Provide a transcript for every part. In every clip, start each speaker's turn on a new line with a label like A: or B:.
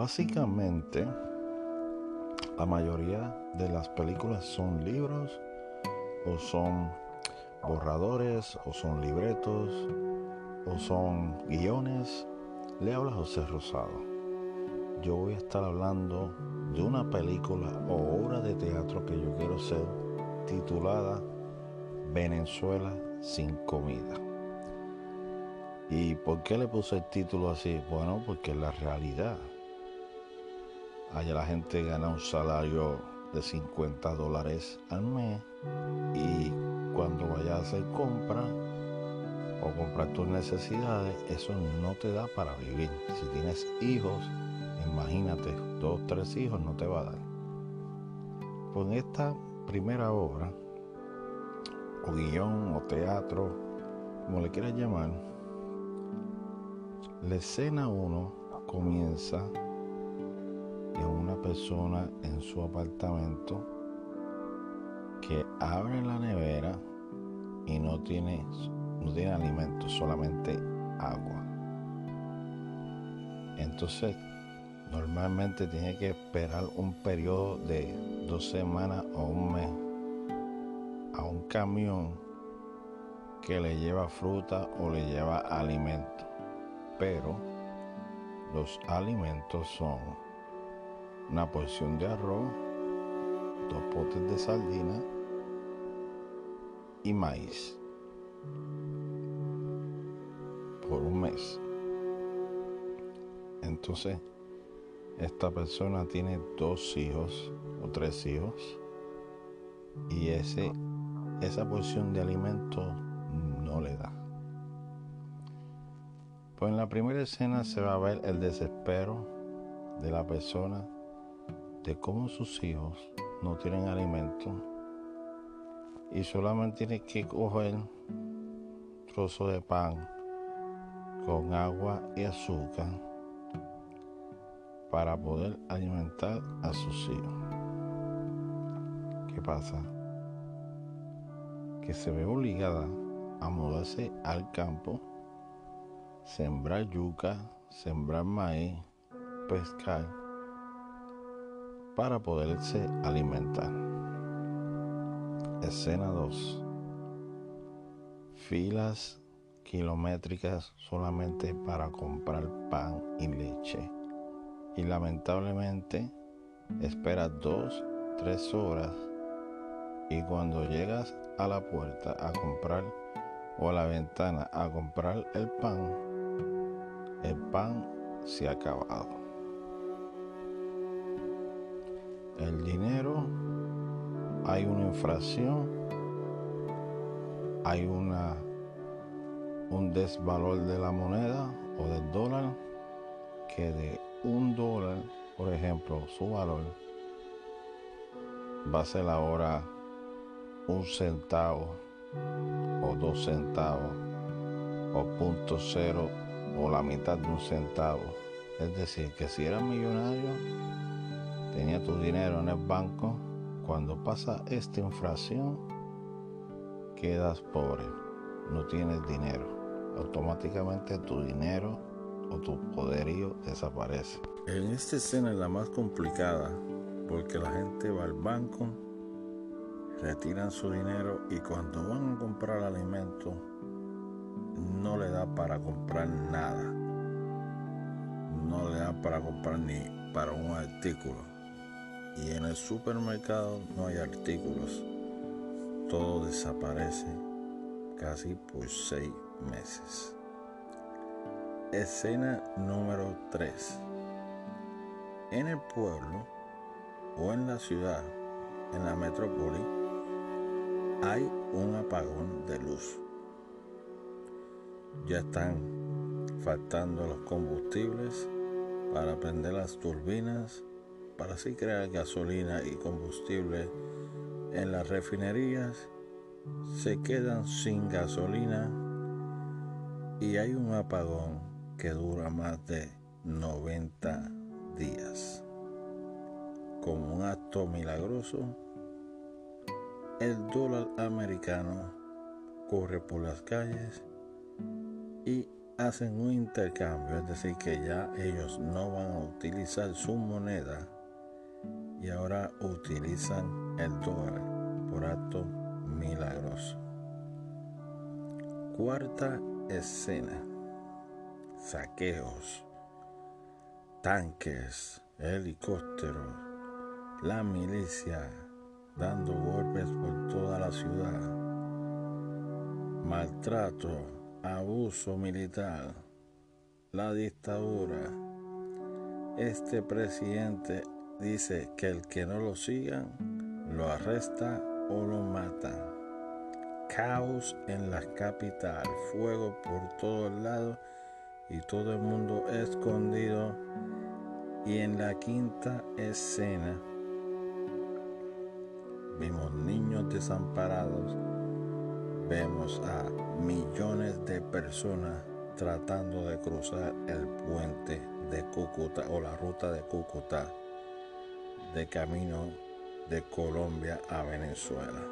A: Básicamente, la mayoría de las películas son libros o son borradores o son libretos o son guiones. Le habla José Rosado. Yo voy a estar hablando de una película o obra de teatro que yo quiero hacer titulada Venezuela sin comida. ¿Y por qué le puse el título así? Bueno, porque la realidad. Allá la gente gana un salario de 50 dólares al mes y cuando vayas a hacer compra o comprar tus necesidades, eso no te da para vivir. Si tienes hijos, imagínate, dos, tres hijos no te va a dar. Pues en esta primera obra, o guion, o teatro, como le quieras llamar, la escena 1 comienza persona en su apartamento que abre la nevera y no tiene, no tiene alimento, solamente agua. Entonces, normalmente tiene que esperar un periodo de dos semanas o un mes a un camión que le lleva fruta o le lleva alimento. Pero los alimentos son una porción de arroz, dos potes de sardina y maíz por un mes. Entonces, esta persona tiene dos hijos o tres hijos y ese, esa porción de alimento no le da. Pues en la primera escena se va a ver el desespero de la persona de cómo sus hijos no tienen alimento y solamente tiene que coger trozo de pan con agua y azúcar para poder alimentar a sus hijos. ¿Qué pasa? Que se ve obligada a mudarse al campo, sembrar yuca, sembrar maíz, pescar, para poderse alimentar. Escena 2. Filas kilométricas solamente para comprar pan y leche. Y lamentablemente esperas dos, tres horas y cuando llegas a la puerta a comprar o a la ventana a comprar el pan, el pan se ha acabado. El dinero, hay una inflación, hay una, un desvalor de la moneda o del dólar, que de un dólar, por ejemplo, su valor va a ser ahora un centavo o dos centavos o punto cero o la mitad de un centavo. Es decir, que si era millonario, tenía tu dinero en el banco, cuando pasa esta inflación, quedas pobre, no tienes dinero. Automáticamente tu dinero o tu poderío desaparece. En esta escena es la más complicada porque la gente va al banco, retiran su dinero y cuando van a comprar alimento no le da para comprar nada. No le da para comprar ni para un artículo y en el supermercado no hay artículos. Todo desaparece casi por seis meses. Escena número 3. En el pueblo o en la ciudad, en la metrópoli, hay un apagón de luz. Ya están faltando los combustibles para prender las turbinas para así crear gasolina y combustible en las refinerías, se quedan sin gasolina y hay un apagón que dura más de 90 días. Como un acto milagroso, el dólar americano corre por las calles y hacen un intercambio, es decir, que ya ellos no van a utilizar su moneda y ahora utilizan el dólar por acto milagroso. Cuarta escena. Saqueos, tanques, helicópteros, la milicia dando golpes por toda la ciudad, maltrato, abuso militar, la dictadura. Este presidente dice que el que no lo sigan lo arresta o lo matan. Caos en la capital, fuego por todos lados y todo el mundo escondido. Y en la quinta escena vimos niños desamparados, vemos a millones de personas tratando de cruzar el puente de Cúcuta o la ruta de Cúcuta de camino de Colombia a Venezuela.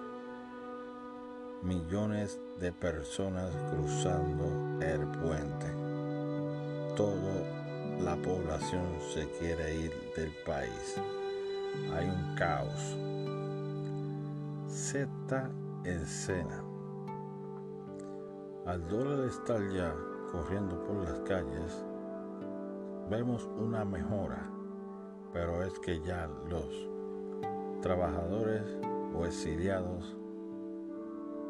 A: Millones de personas cruzando el puente. Toda la población se quiere ir del país. Hay un caos. Sexta escena. Al dólar estar ya corriendo por las calles, vemos una mejora pero es que ya los trabajadores o exiliados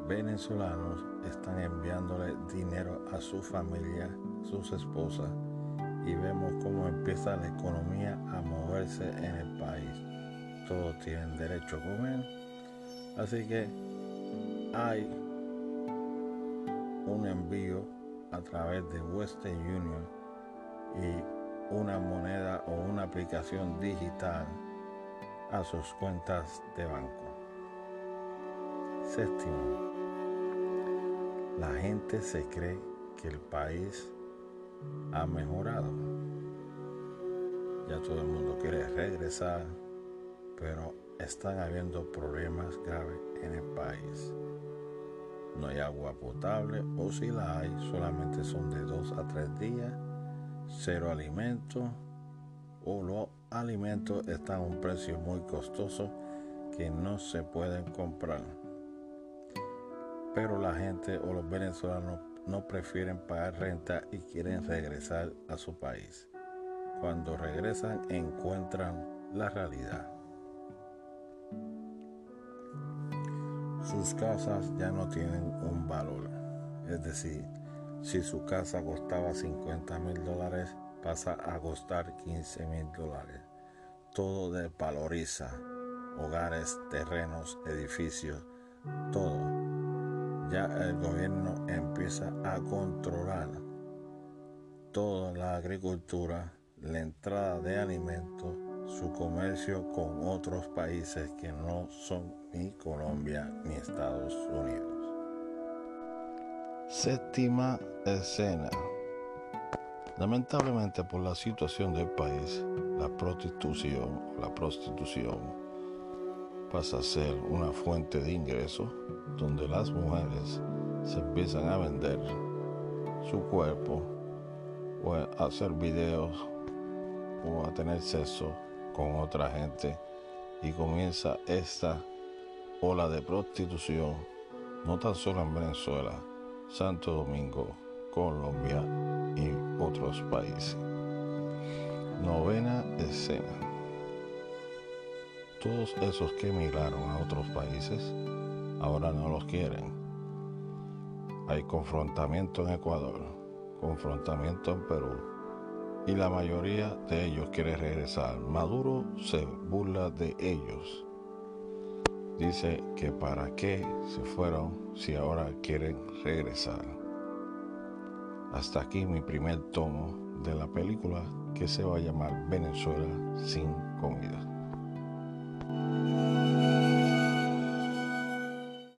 A: venezolanos están enviándole dinero a su familia, sus esposas, y vemos cómo empieza la economía a moverse en el país. Todos tienen derecho a comer, así que hay un envío a través de Western Union y una moneda o una aplicación digital a sus cuentas de banco. Séptimo, la gente se cree que el país ha mejorado. Ya todo el mundo quiere regresar, pero están habiendo problemas graves en el país. No hay agua potable o si la hay, solamente son de dos a tres días cero alimentos o los alimentos están a un precio muy costoso que no se pueden comprar. Pero la gente o los venezolanos no prefieren pagar renta y quieren regresar a su país. Cuando regresan encuentran la realidad. Sus casas ya no tienen un valor, es decir, si su casa costaba 50 mil dólares, pasa a costar 15 mil dólares. Todo desvaloriza. Hogares, terrenos, edificios, todo. Ya el gobierno empieza a controlar toda la agricultura, la entrada de alimentos, su comercio con otros países que no son ni Colombia ni Estados Unidos. Séptima escena. Lamentablemente por la situación del país, la prostitución, la prostitución pasa a ser una fuente de ingreso donde las mujeres se empiezan a vender su cuerpo o a hacer videos o a tener sexo con otra gente y comienza esta ola de prostitución no tan solo en Venezuela, Santo Domingo, Colombia y otros países. Novena escena. Todos esos que emigraron a otros países ahora no los quieren. Hay confrontamiento en Ecuador, confrontamiento en Perú y la mayoría de ellos quiere regresar. Maduro se burla de ellos dice que para qué se fueron si ahora quieren regresar. Hasta aquí mi primer tomo de la película que se va a llamar Venezuela sin comida.